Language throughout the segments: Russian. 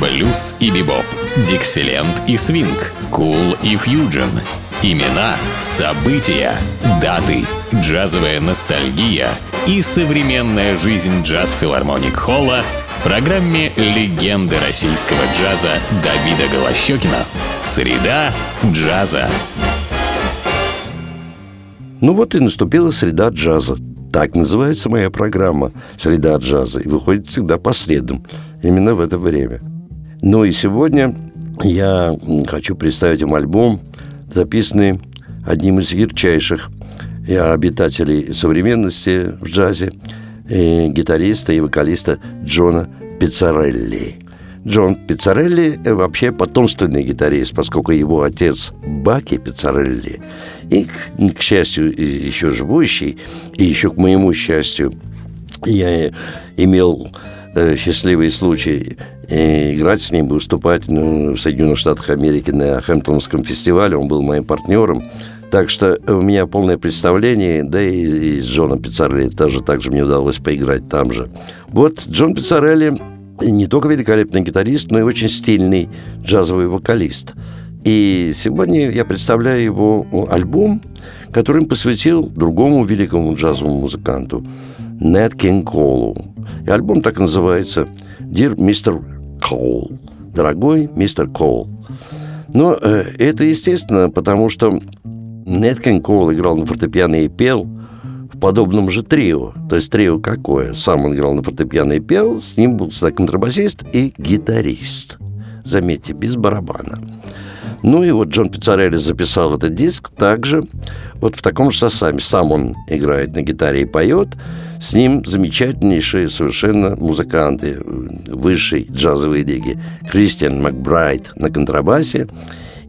блюз и бибоп, дикселент и свинг, кул и фьюджен. Имена, события, даты, джазовая ностальгия и современная жизнь джаз-филармоник Холла в программе «Легенды российского джаза» Давида Голощекина. Среда джаза. Ну вот и наступила среда джаза. Так называется моя программа «Среда джаза» и выходит всегда по средам, именно в это время. Ну и сегодня я хочу представить вам альбом, записанный одним из ярчайших обитателей современности в джазе, и гитариста и вокалиста Джона Пиццарелли. Джон Пиццарелли вообще потомственный гитарист, поскольку его отец Баки Пиццарелли, и, к счастью, еще живущий, и еще к моему счастью, я имел э, счастливый случай э, играть с ним, выступать ну, в Соединенных Штатах Америки на Хэмптонском фестивале. Он был моим партнером. Так что у меня полное представление, да и, и с Джоном Пиццарелли тоже так же мне удалось поиграть там же. Вот Джон Пиццарелли не только великолепный гитарист, но и очень стильный джазовый вокалист. И сегодня я представляю его альбом, который он посвятил другому великому джазовому музыканту Нет Кинг Колу. И альбом так называется «Dear Mr. Cole» – «Дорогой мистер Кол». Но э, это естественно, потому что Нет Кинг Кол играл на фортепиано и пел – в подобном же трио. То есть трио какое? Сам он играл на фортепиано и пел, с ним был всегда контрабасист и гитарист. Заметьте, без барабана. Ну и вот Джон Пиццарелли записал этот диск также вот в таком же составе. Сам он играет на гитаре и поет. С ним замечательнейшие совершенно музыканты высшей джазовой лиги. Кристиан Макбрайт на контрабасе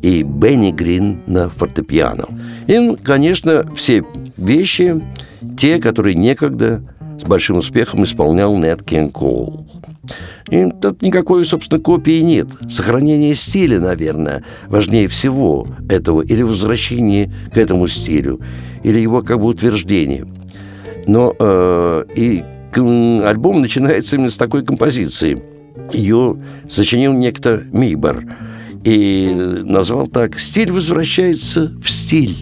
и Бенни Грин на фортепиано. И, конечно, все вещи те, которые некогда с большим успехом исполнял Нет Кен Коул. И тут никакой, собственно, копии нет. Сохранение стиля, наверное, важнее всего этого, или возвращение к этому стилю, или его как бы утверждение. Но э, и альбом начинается именно с такой композиции. Ее сочинил некто Мибор и назвал так «Стиль возвращается в стиль».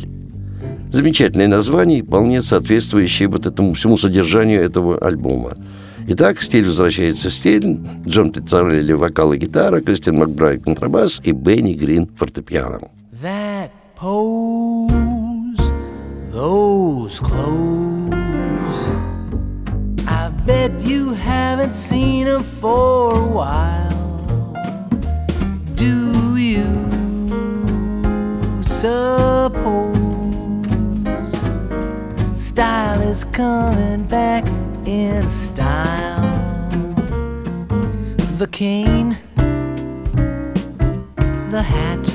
Замечательное название, вполне соответствующее вот этому всему содержанию этого альбома. Итак, стиль возвращается в стиль. Джон Тицарелли вокал и гитара, Кристиан Макбрайт контрабас и Бенни Грин фортепиано. That pose, those clothes I bet you haven't seen her for a while Do you suppose style is coming back in style. The cane, the hat,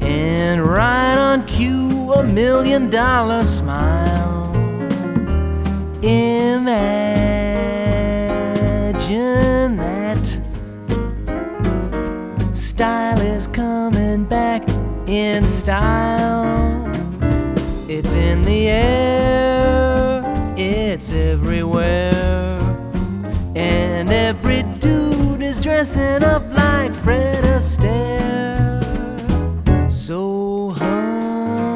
and right on cue, a million dollar smile. Imagine that style is coming back in style. It's in the air, And every dude is dressing up like Fred Astaire. So, honey,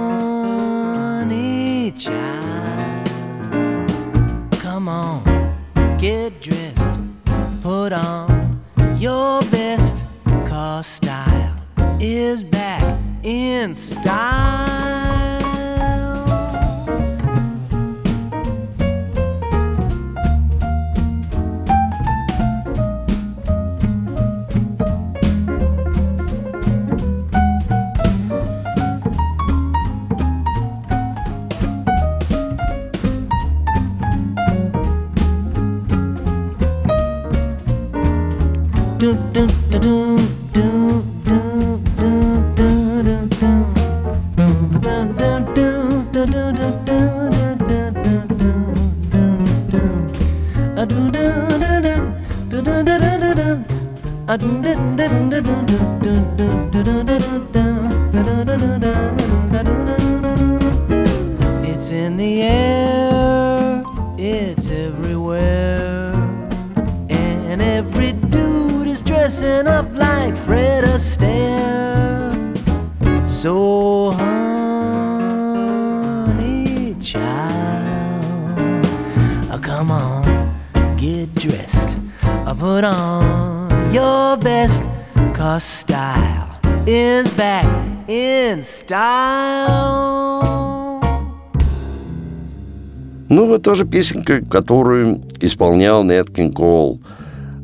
child, come on, get dressed, put on your best, cause style is back in style. тоже песенка, которую исполнял Нед Кинг Коул.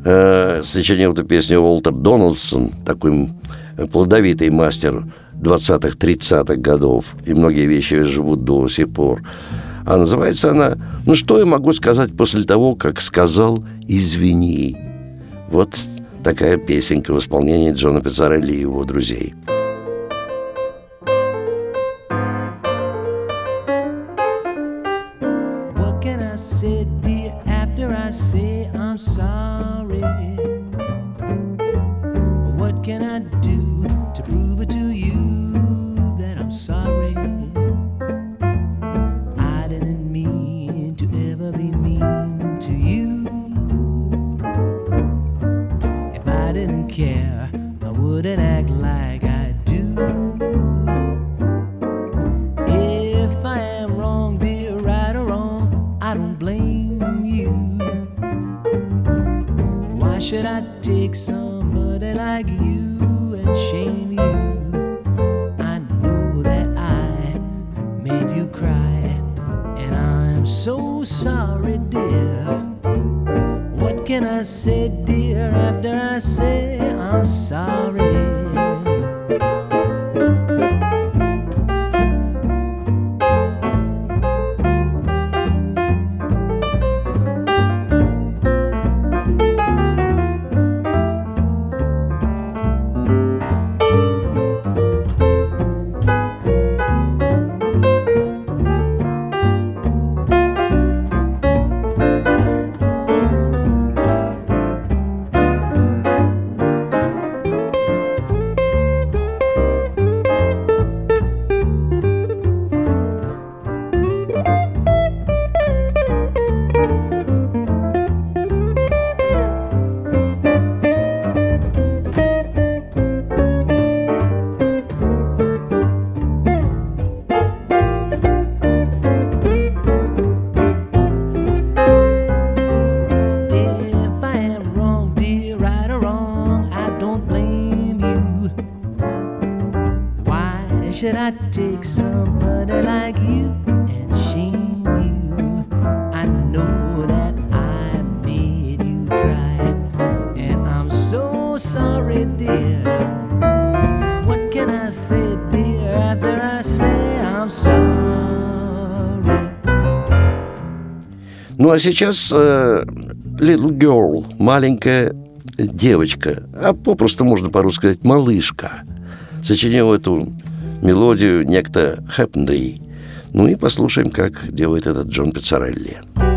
Э, сочинил эту песню Уолтер Дональдсон, такой э, плодовитый мастер 20-х, 30-х годов. И многие вещи живут до сих пор. А называется она «Ну что я могу сказать после того, как сказал «извини»?» Вот такая песенка в исполнении Джона Пиццарелли и его друзей. some А сейчас э, Little Girl, маленькая девочка, а попросту можно по-русски сказать малышка, сочинил эту мелодию некто Хэпнри. Ну и послушаем, как делает этот Джон Пиццарелли. Пиццарелли.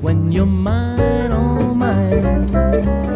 when you're mine, oh mine.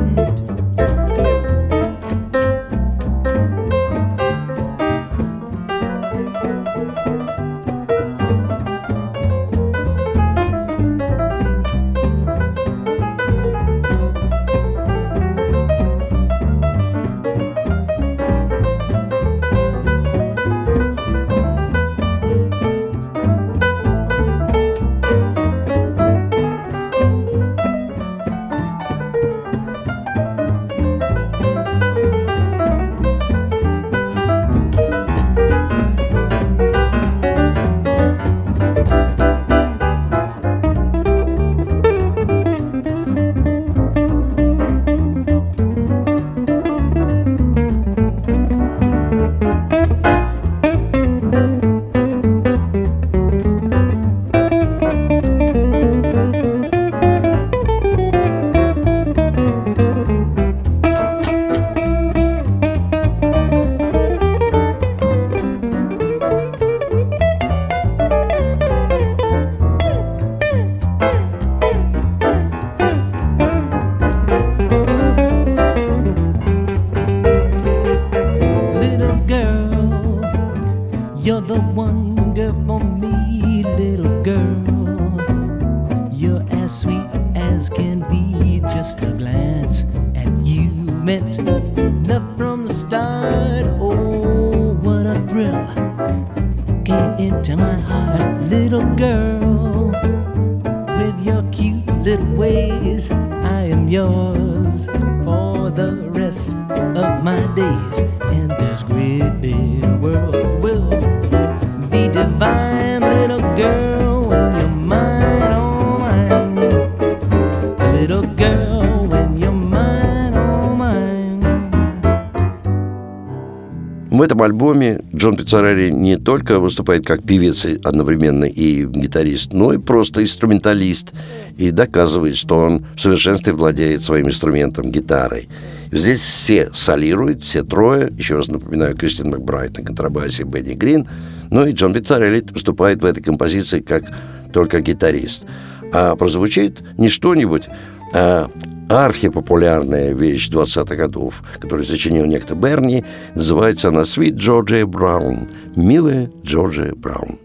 Пиццарелли не только выступает как певец одновременно и гитарист, но и просто инструменталист и доказывает, что он в совершенстве владеет своим инструментом гитарой. Здесь все солируют, все трое. Еще раз напоминаю, Кристин Макбрайт на контрабасе, Бенни Грин. Ну и Джон Пиццарелли выступает в этой композиции как только гитарист. А прозвучит не что-нибудь, а архипопулярная вещь 20-х годов, которую сочинил некто Берни, называется она «Sweet Georgia Brown» – «Милая Джорджия Браун».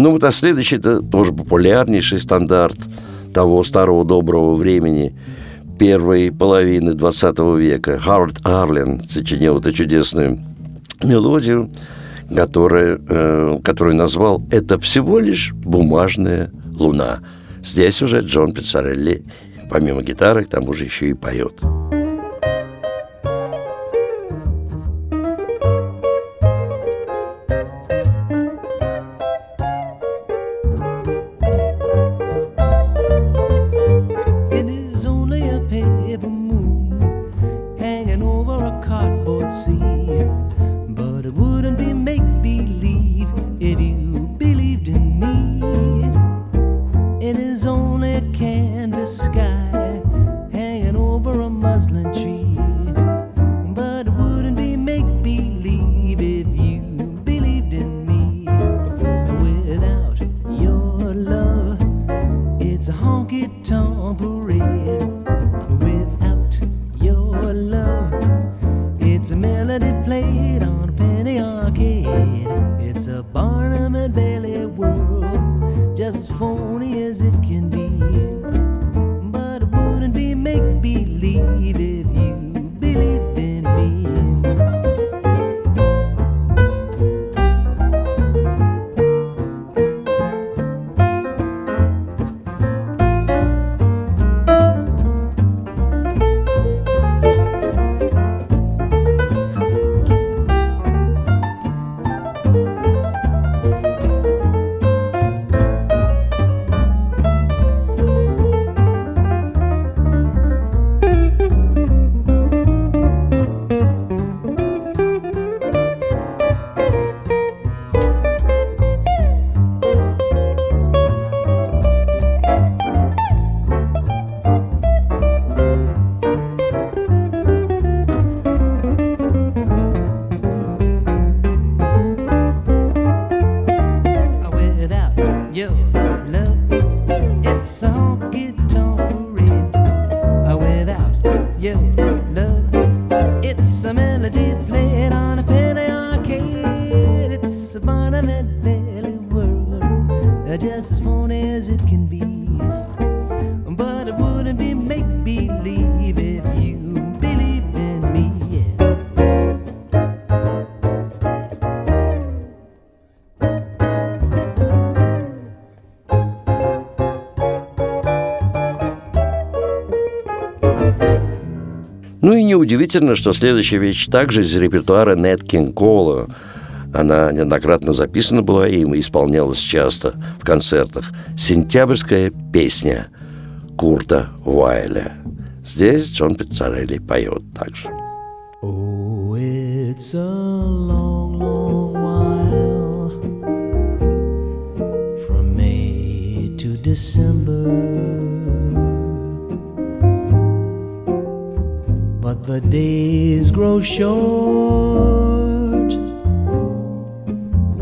Ну вот, а следующий, это тоже популярнейший стандарт того старого доброго времени первой половины 20 века. Харвард Арлен сочинил эту чудесную мелодию, которая, э, которую назвал «Это всего лишь бумажная луна». Здесь уже Джон Пиццарелли, помимо гитары, к тому же еще и поет. Неудивительно, что следующая вещь также из репертуара Нет Кинг Кола. Она неоднократно записана была им и исполнялась часто в концертах. «Сентябрьская песня» Курта Вайля. Здесь Джон Пиццарелли поет также. Oh, it's a long, long while From May to December But the days grow short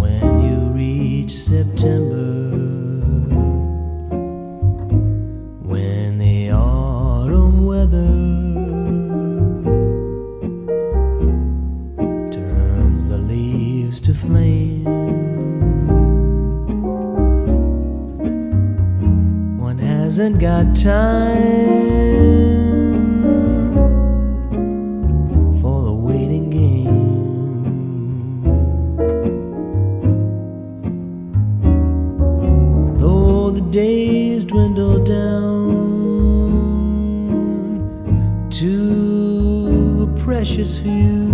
when you reach September. When the autumn weather turns the leaves to flame. One hasn't got time days dwindle down to a precious few.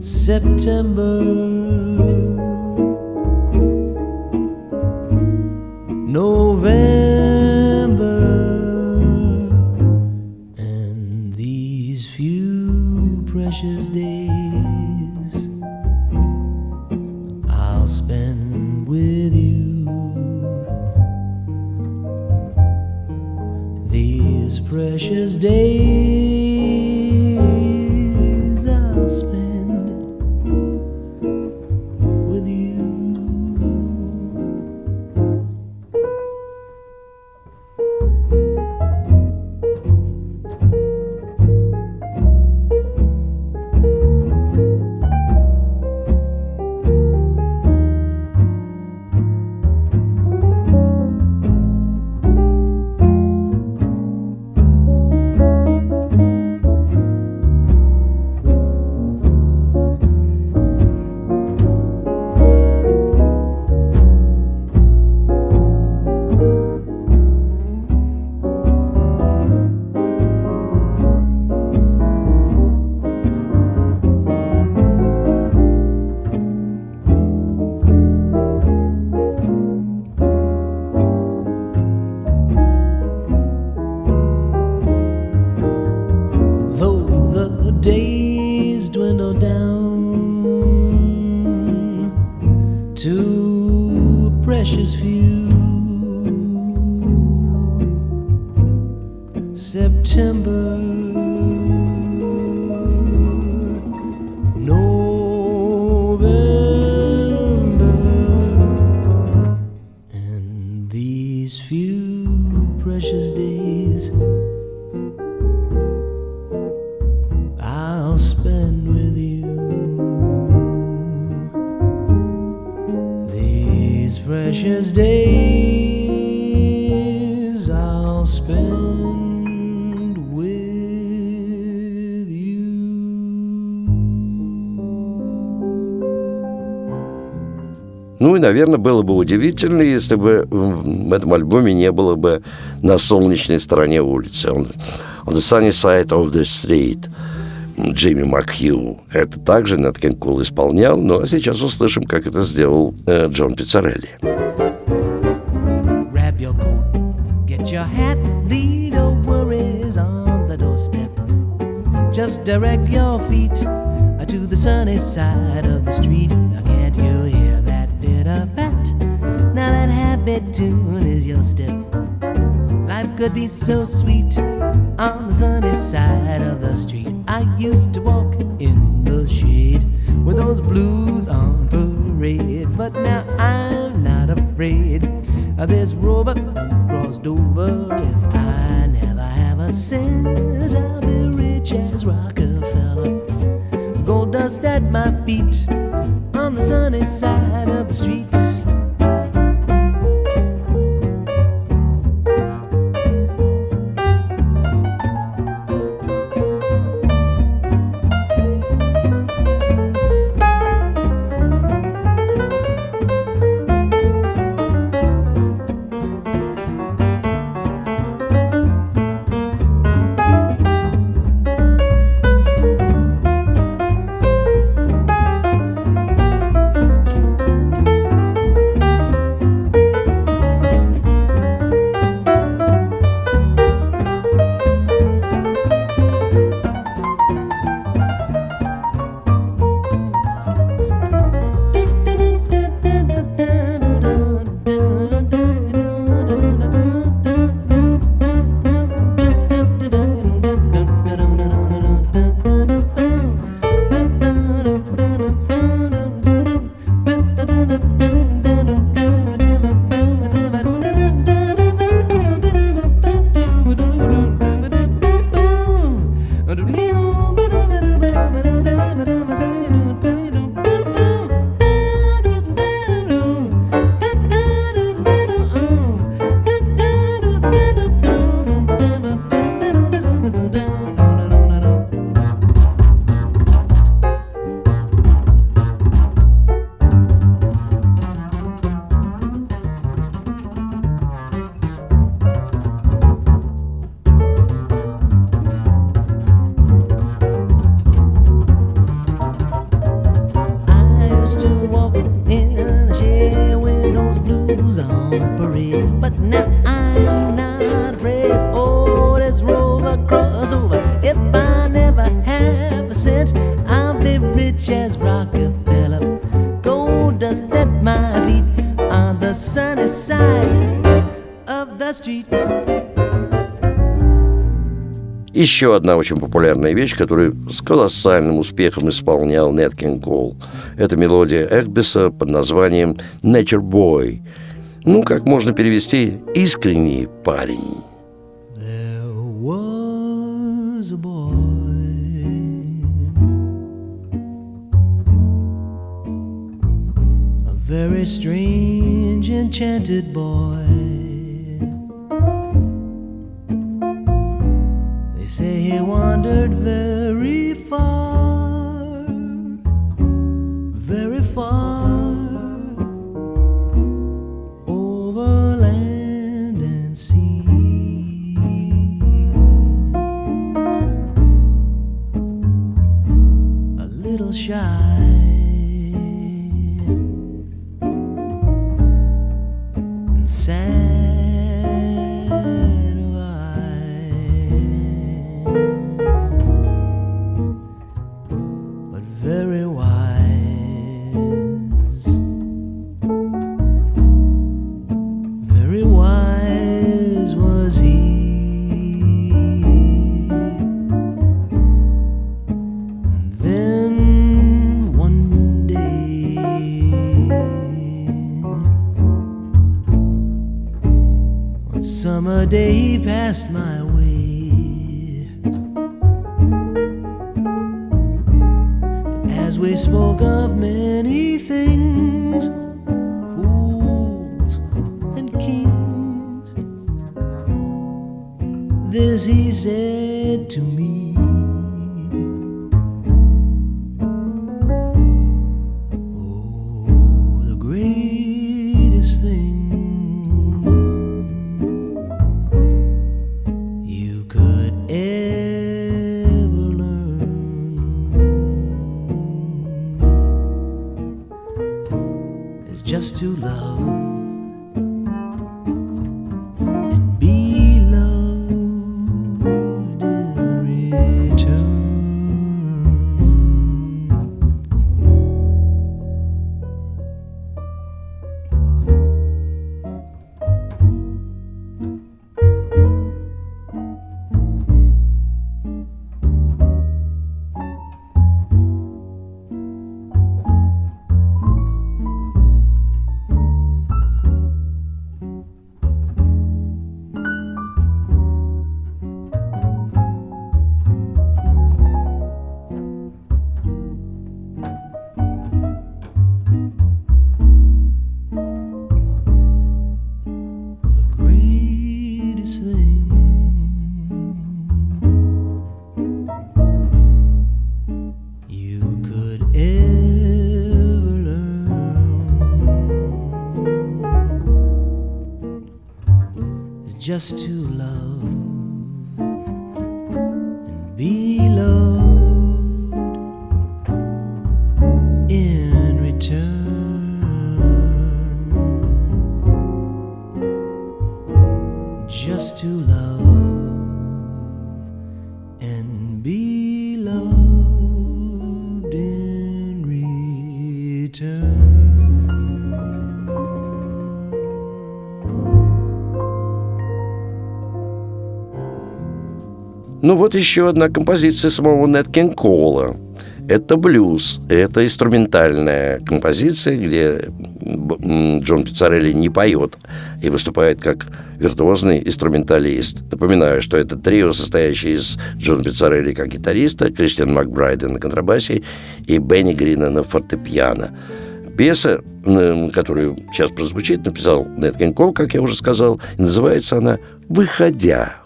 September. precious days. Наверное, было бы удивительно, если бы в этом альбоме не было бы на солнечной стороне улицы. On, on the sunny side of the street. Джимми Макхью. Это также Кен Кул исполнял, ну а сейчас услышим, как это сделал э, Джон Пиццарелли. Grab your coat, get your hat, leave your worries on the doorstep. Just direct your feet to the sunny side of the street. Now, happy tune is your step. Life could be so sweet on the sunny side of the street. I used to walk in the shade with those blues on parade, but now I'm not afraid of this rover crossed over. If I never have a cent, I'll be rich as Rockefeller. Gold dust at my feet on the sunny side of the street. Еще одна очень популярная вещь, которую с колоссальным успехом исполнял Нет Кинг Кол. Это мелодия Экбиса под названием «Nature Boy». Ну, как можно перевести «искренний парень». Very strange, enchanted boy They say he wandered very far Very far Over land and sea a little shy. Just to Ну вот еще одна композиция самого Нет Кинг Кола. Это блюз, это инструментальная композиция, где Джон Пиццарелли не поет и выступает как виртуозный инструменталист. Напоминаю, что это трио, состоящее из Джона Пиццарелли как гитариста, Кристиан Макбрайда на контрабасе и Бенни Грина на фортепиано. Пьеса, которую сейчас прозвучит, написал Нет Кол, как я уже сказал, и называется она «Выходя».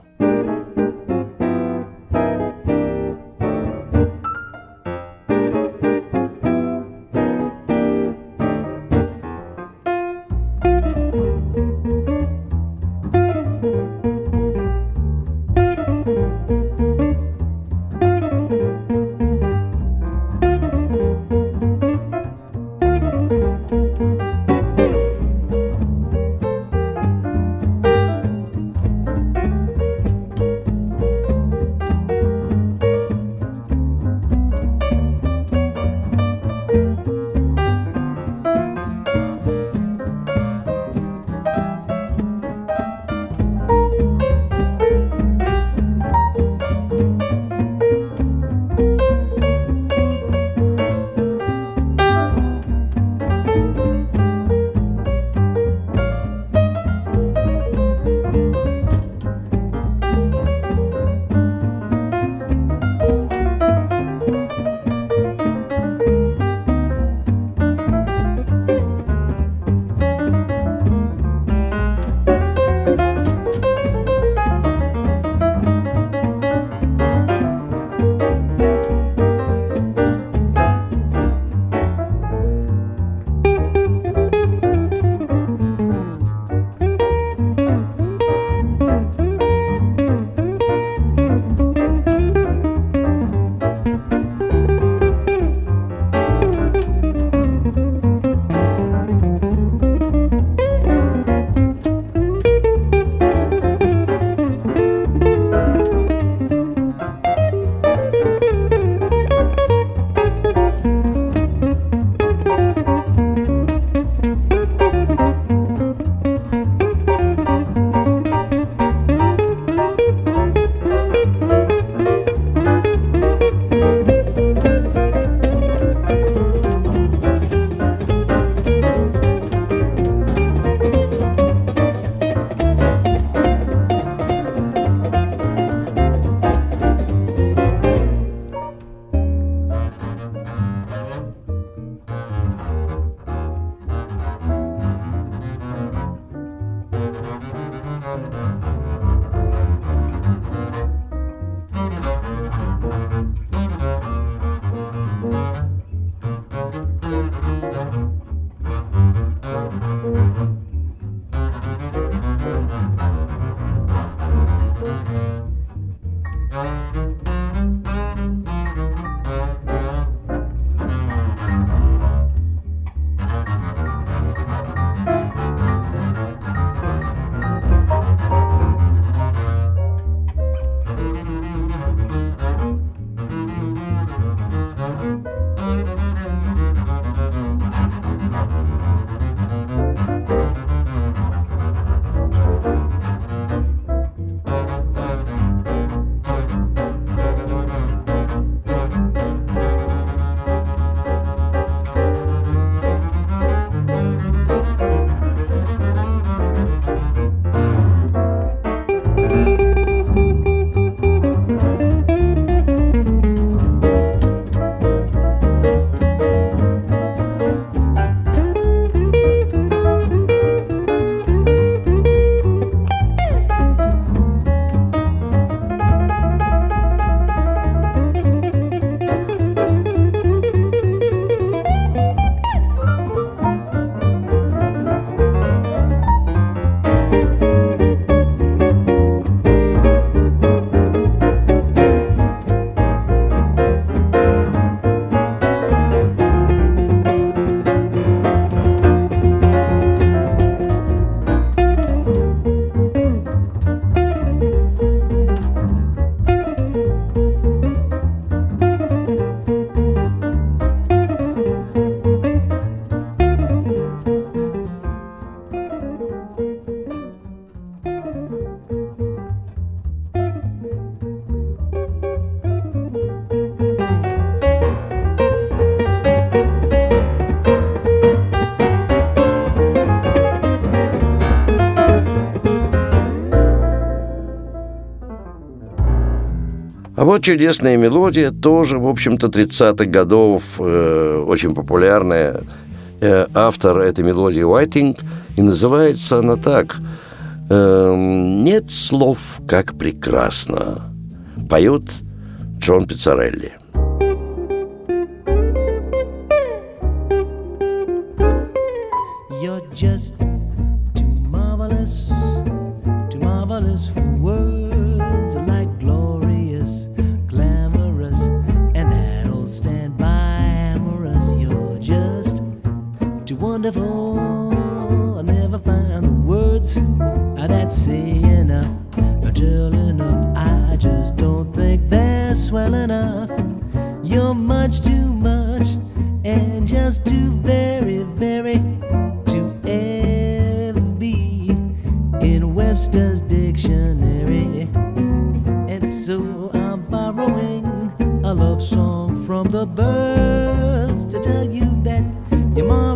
Вот чудесная мелодия, тоже, в общем-то, 30-х годов, э, очень популярная. Э, автор этой мелодии Уайтинг, и называется она так э, «Нет слов, как прекрасно», поет Джон Пиццарелли. You're just tell enough. I just don't think they're swell enough. You're much too much, and just too very, very to ever be in Webster's dictionary. And so I'm borrowing a love song from the birds to tell you that you're marvelous,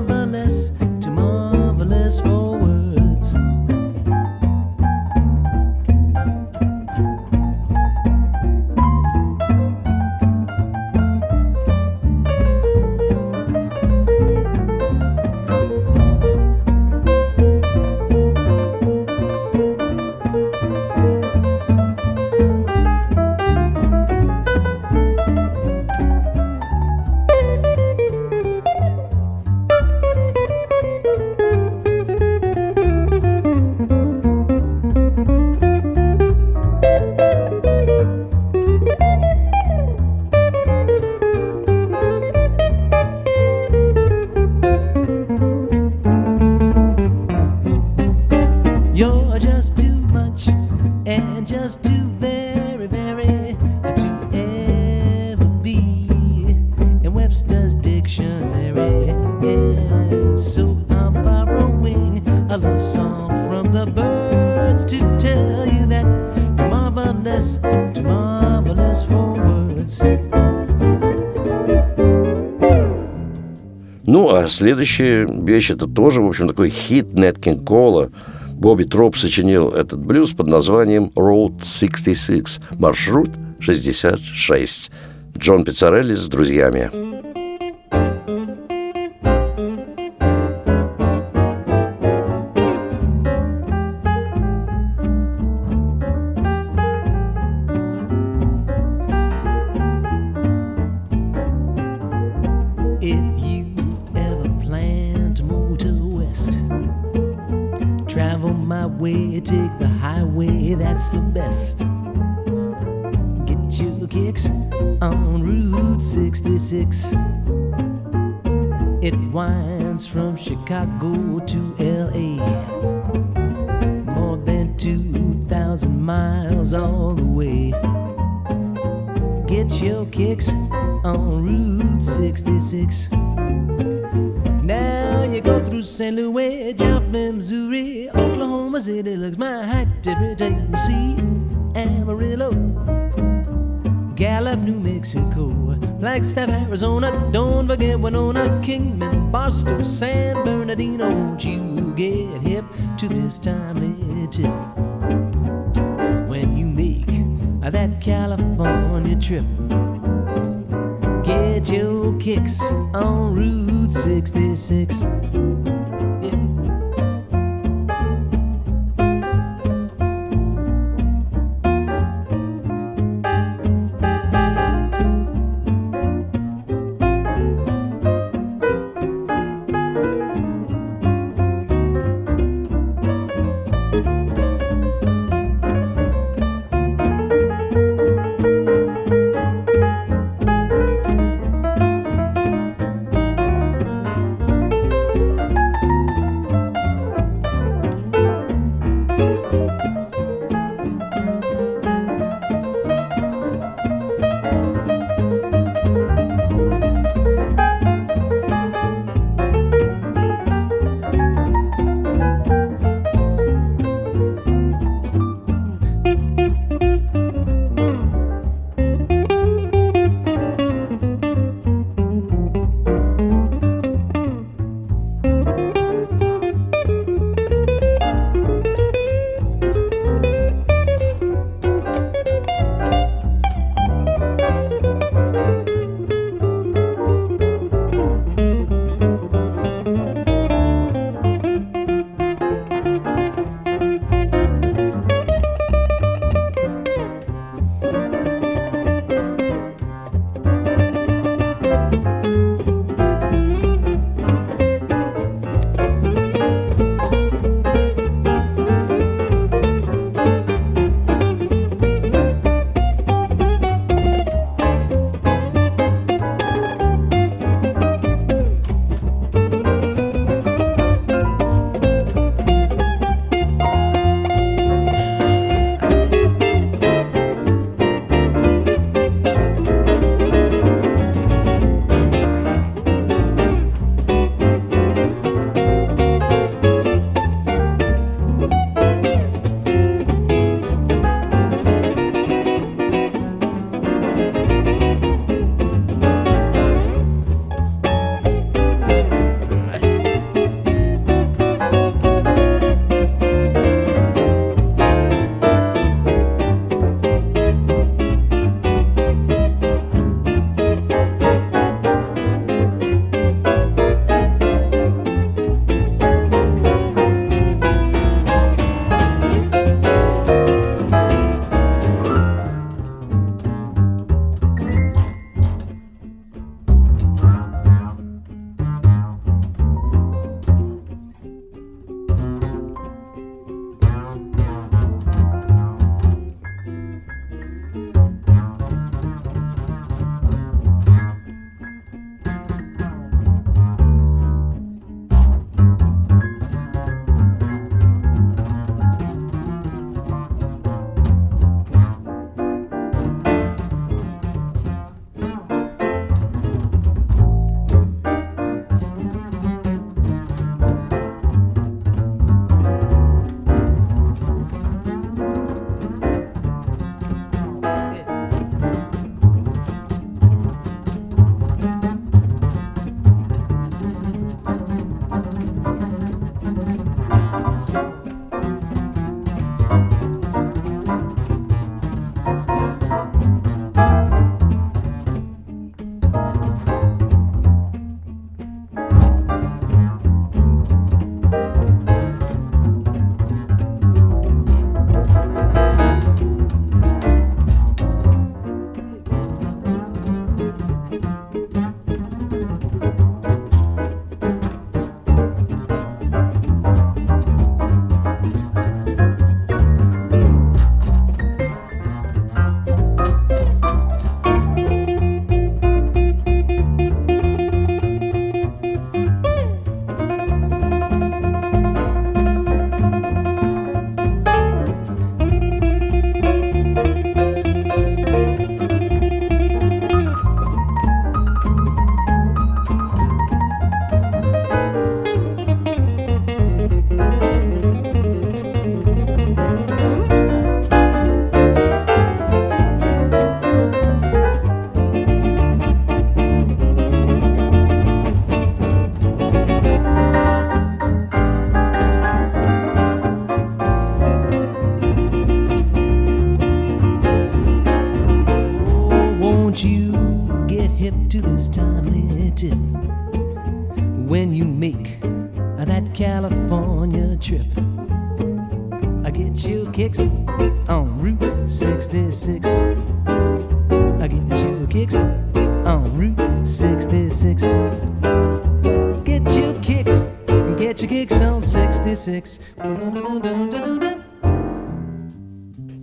а следующая вещь это тоже, в общем, такой хит Нет Кинг Кола. Бобби Троп сочинил этот блюз под названием Road 66, маршрут 66. Джон Пиццарелли с друзьями. Chicago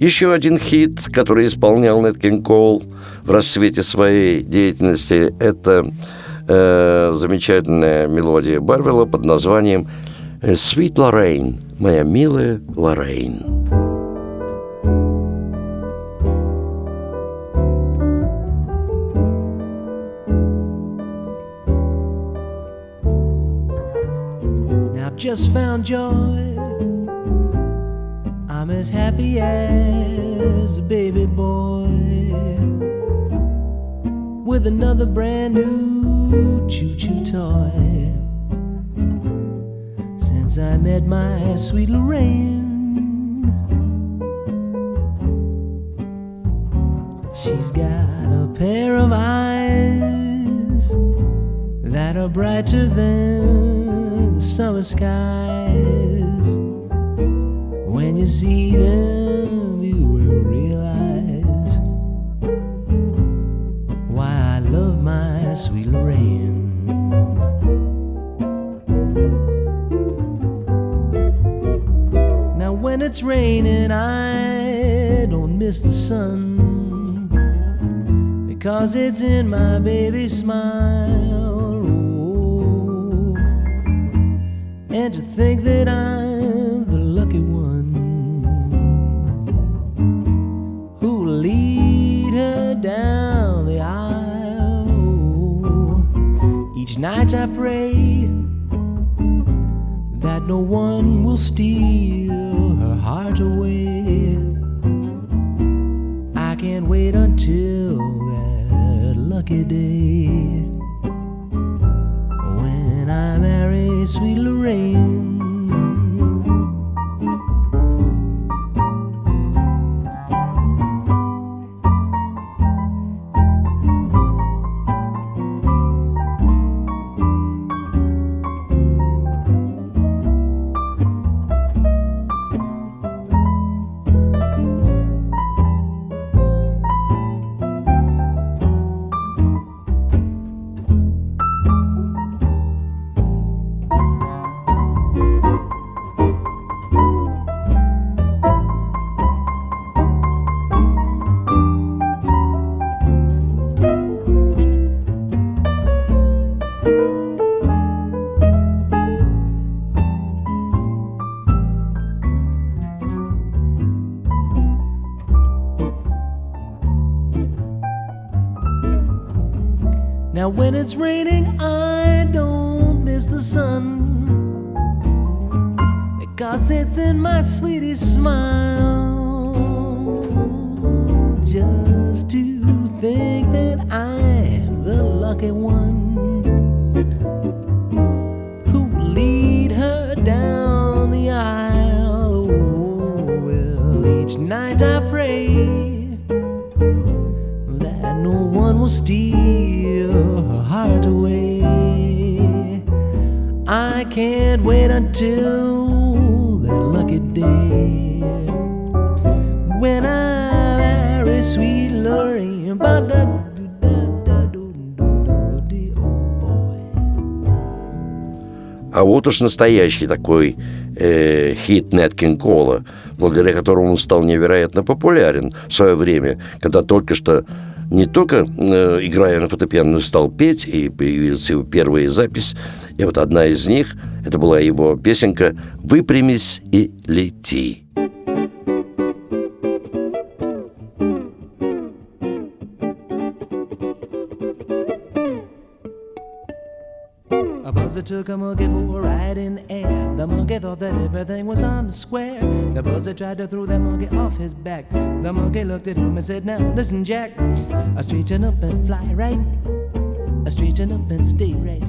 Еще один хит, который исполнял Нэт Кинг Коул в рассвете своей деятельности, это э, замечательная мелодия Барвелла под названием «Sweet Lorraine», «Моя милая Лоррейн». Just found joy. I'm as happy as a baby boy with another brand new choo choo toy. Since I met my sweet Lorraine, she's got a pair of eyes that are brighter than the summer skies. When you see them, you will realize why I love my sweet Lorraine. Now, when it's raining, I don't miss the sun because it's in my baby's smile. Oh, and to think that I'm I pray that no one will steal her heart away. I can't wait until that lucky day when I marry sweet Lorraine. Because it's in my sweetie smile. Just to think that I'm the lucky one who will lead her down the aisle. Well, each night I pray that no one will steal her heart away. I can't wait until А вот уж настоящий такой э, хит Кинг Кола, благодаря которому он стал невероятно популярен в свое время, когда только что не только э, играя на фортепиано, но стал петь, и появилась его первая запись. И вот одна из них, это была его песенка «Выпрямись и лети». A buzzer took a monkey for a ride in the air. The monkey thought that everything was on the square. The buzzer tried to throw that monkey off his back. The monkey looked at him and said, Now listen, Jack. I straighten up and fly right. I straighten up and stay right.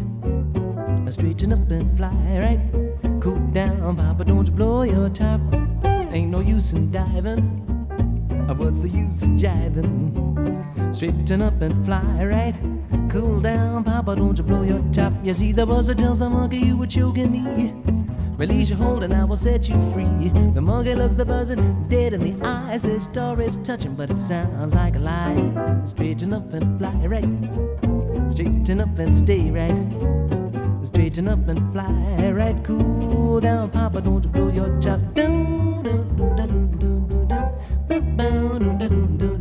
I straighten up and fly right. Cool down, Papa, don't you blow your top. Ain't no use in diving. What's the use of jiving? Straighten up and fly right. Cool down, Papa, don't you blow your top. You see, the buzzer tells the monkey you were choking me. Release your hold and I will set you free. The monkey looks the buzzard dead in the eyes. His story's touching, but it sounds like a lie. Straighten up and fly right. Straighten up and stay right. Straighten up and fly right. Cool down, Papa, don't you blow your top. I don't know.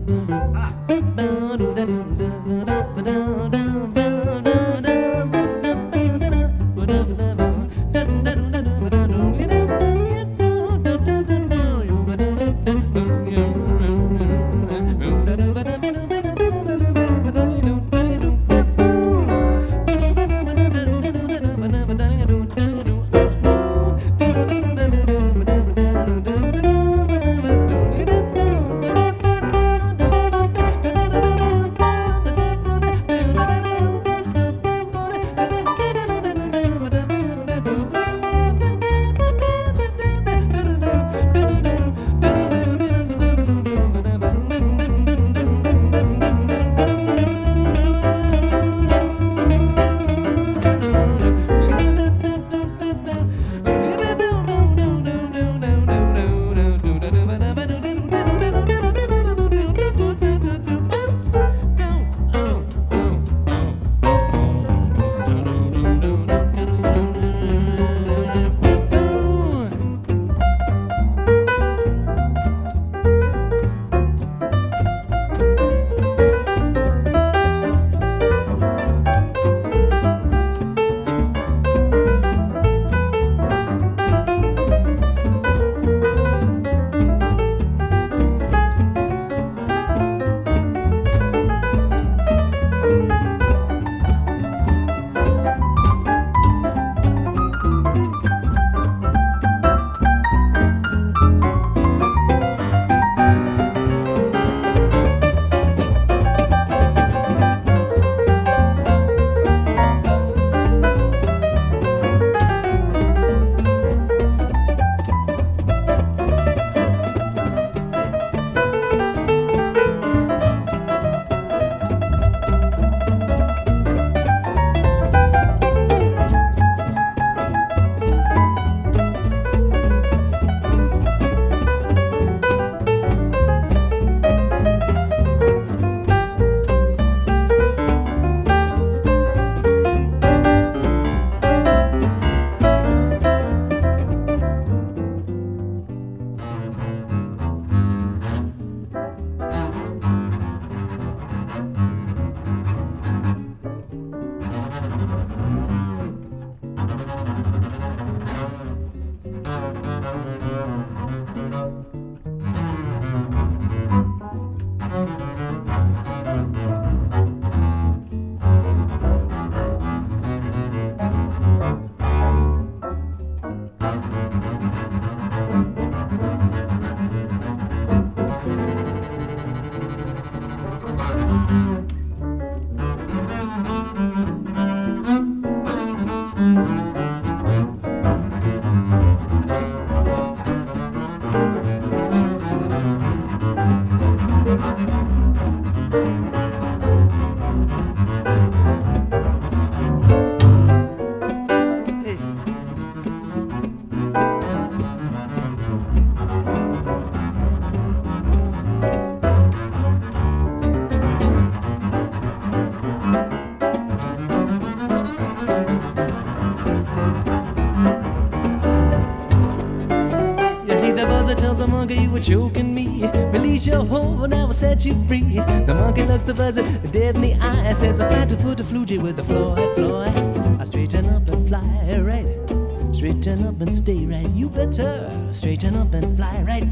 Choking me. Release your hold I will set you free. The monkey looks the buzzard dead in the eye. Says, I flat to foot to flugy with the Floyd, Floyd. I straighten up and fly right. Straighten up and stay right. You better straighten up and fly right.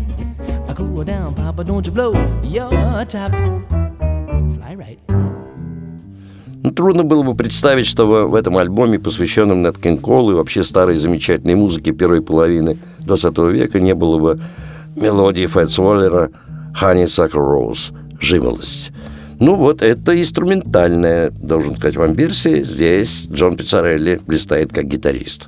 I cool down, Papa, don't you blow your top. Fly right. Ну, трудно было бы представить, что в этом альбоме, посвященном Нэт Кинг Колу и вообще старой замечательной музыке первой половины 20 века, не было бы мелодии Фэтс Уоллера «Honeysuckle Rose» – «Жимолость». Ну вот, это инструментальная, должен сказать вам, версия. Здесь Джон Пиццарелли блистает как гитарист.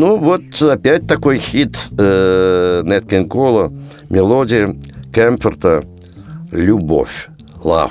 Ну вот опять такой хит э, Нет Кола, мелодия Кемфорта «Любовь», «Love».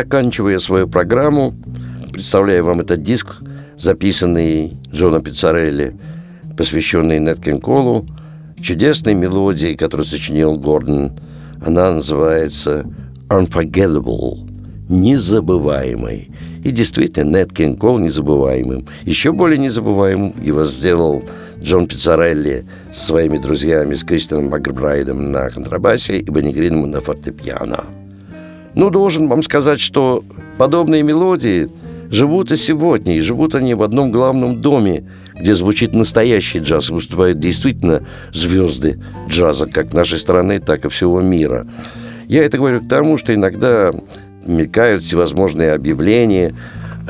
Заканчивая свою программу, представляю вам этот диск, записанный Джоном Пиццарелли, посвященный Нет Колу, чудесной мелодии, которую сочинил Гордон. Она называется «Unforgettable», незабываемый. И действительно, Нет Кинг Кол незабываемым. Еще более незабываемым его сделал Джон Пиццарелли со своими друзьями, с Кристианом Макбрайдом на контрабасе и Бенни Грином на фортепиано. Ну, должен вам сказать, что подобные мелодии живут и сегодня, и живут они в одном главном доме, где звучит настоящий джаз, выступают действительно звезды джаза, как нашей страны, так и всего мира. Я это говорю к тому, что иногда мелькают всевозможные объявления,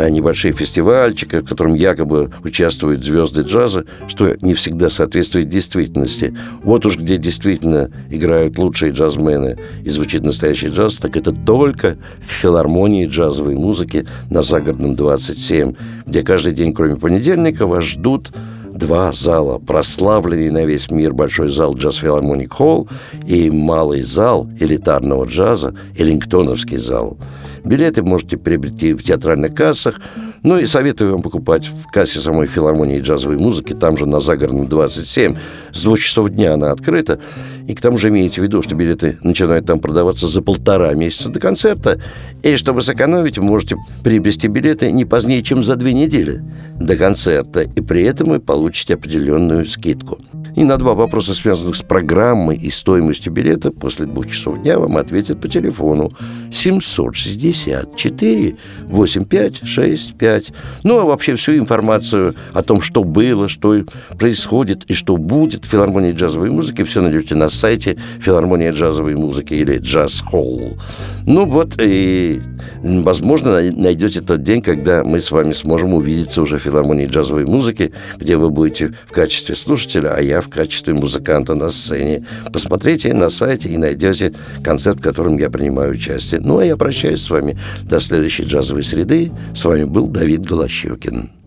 э, небольшие фестивальчики, в котором якобы участвуют звезды джаза, что не всегда соответствует действительности. Вот уж где действительно играют лучшие джазмены и звучит настоящий джаз, так это только в филармонии джазовой музыки на Загородном 27, где каждый день, кроме понедельника, вас ждут два зала, прославленный на весь мир большой зал Джаз Филармоник Холл и малый зал элитарного джаза, Эллингтоновский зал. Билеты можете приобрести в театральных кассах, ну и советую вам покупать в кассе самой филармонии джазовой музыки, там же на Загородном 27, с двух часов дня она открыта, и к тому же имейте в виду, что билеты начинают там продаваться за полтора месяца до концерта, и чтобы сэкономить, вы можете приобрести билеты не позднее, чем за две недели до концерта, и при этом вы получите определенную скидку. И на два вопроса, связанных с программой и стоимостью билета, после двух часов дня вам ответят по телефону 764 8565. Ну, а вообще всю информацию о том, что было, что происходит и что будет в филармонии джазовой музыки, все найдете на сайте филармония джазовой музыки или Джаз Холл. Ну вот, и, возможно, найдете тот день, когда мы с вами сможем увидеться уже в филармонии джазовой музыки, где вы будете в качестве слушателя, а я в качестве музыканта на сцене. Посмотрите на сайте и найдете концерт, в котором я принимаю участие. Ну, а я прощаюсь с вами до следующей джазовой среды. С вами был Давид Голощекин.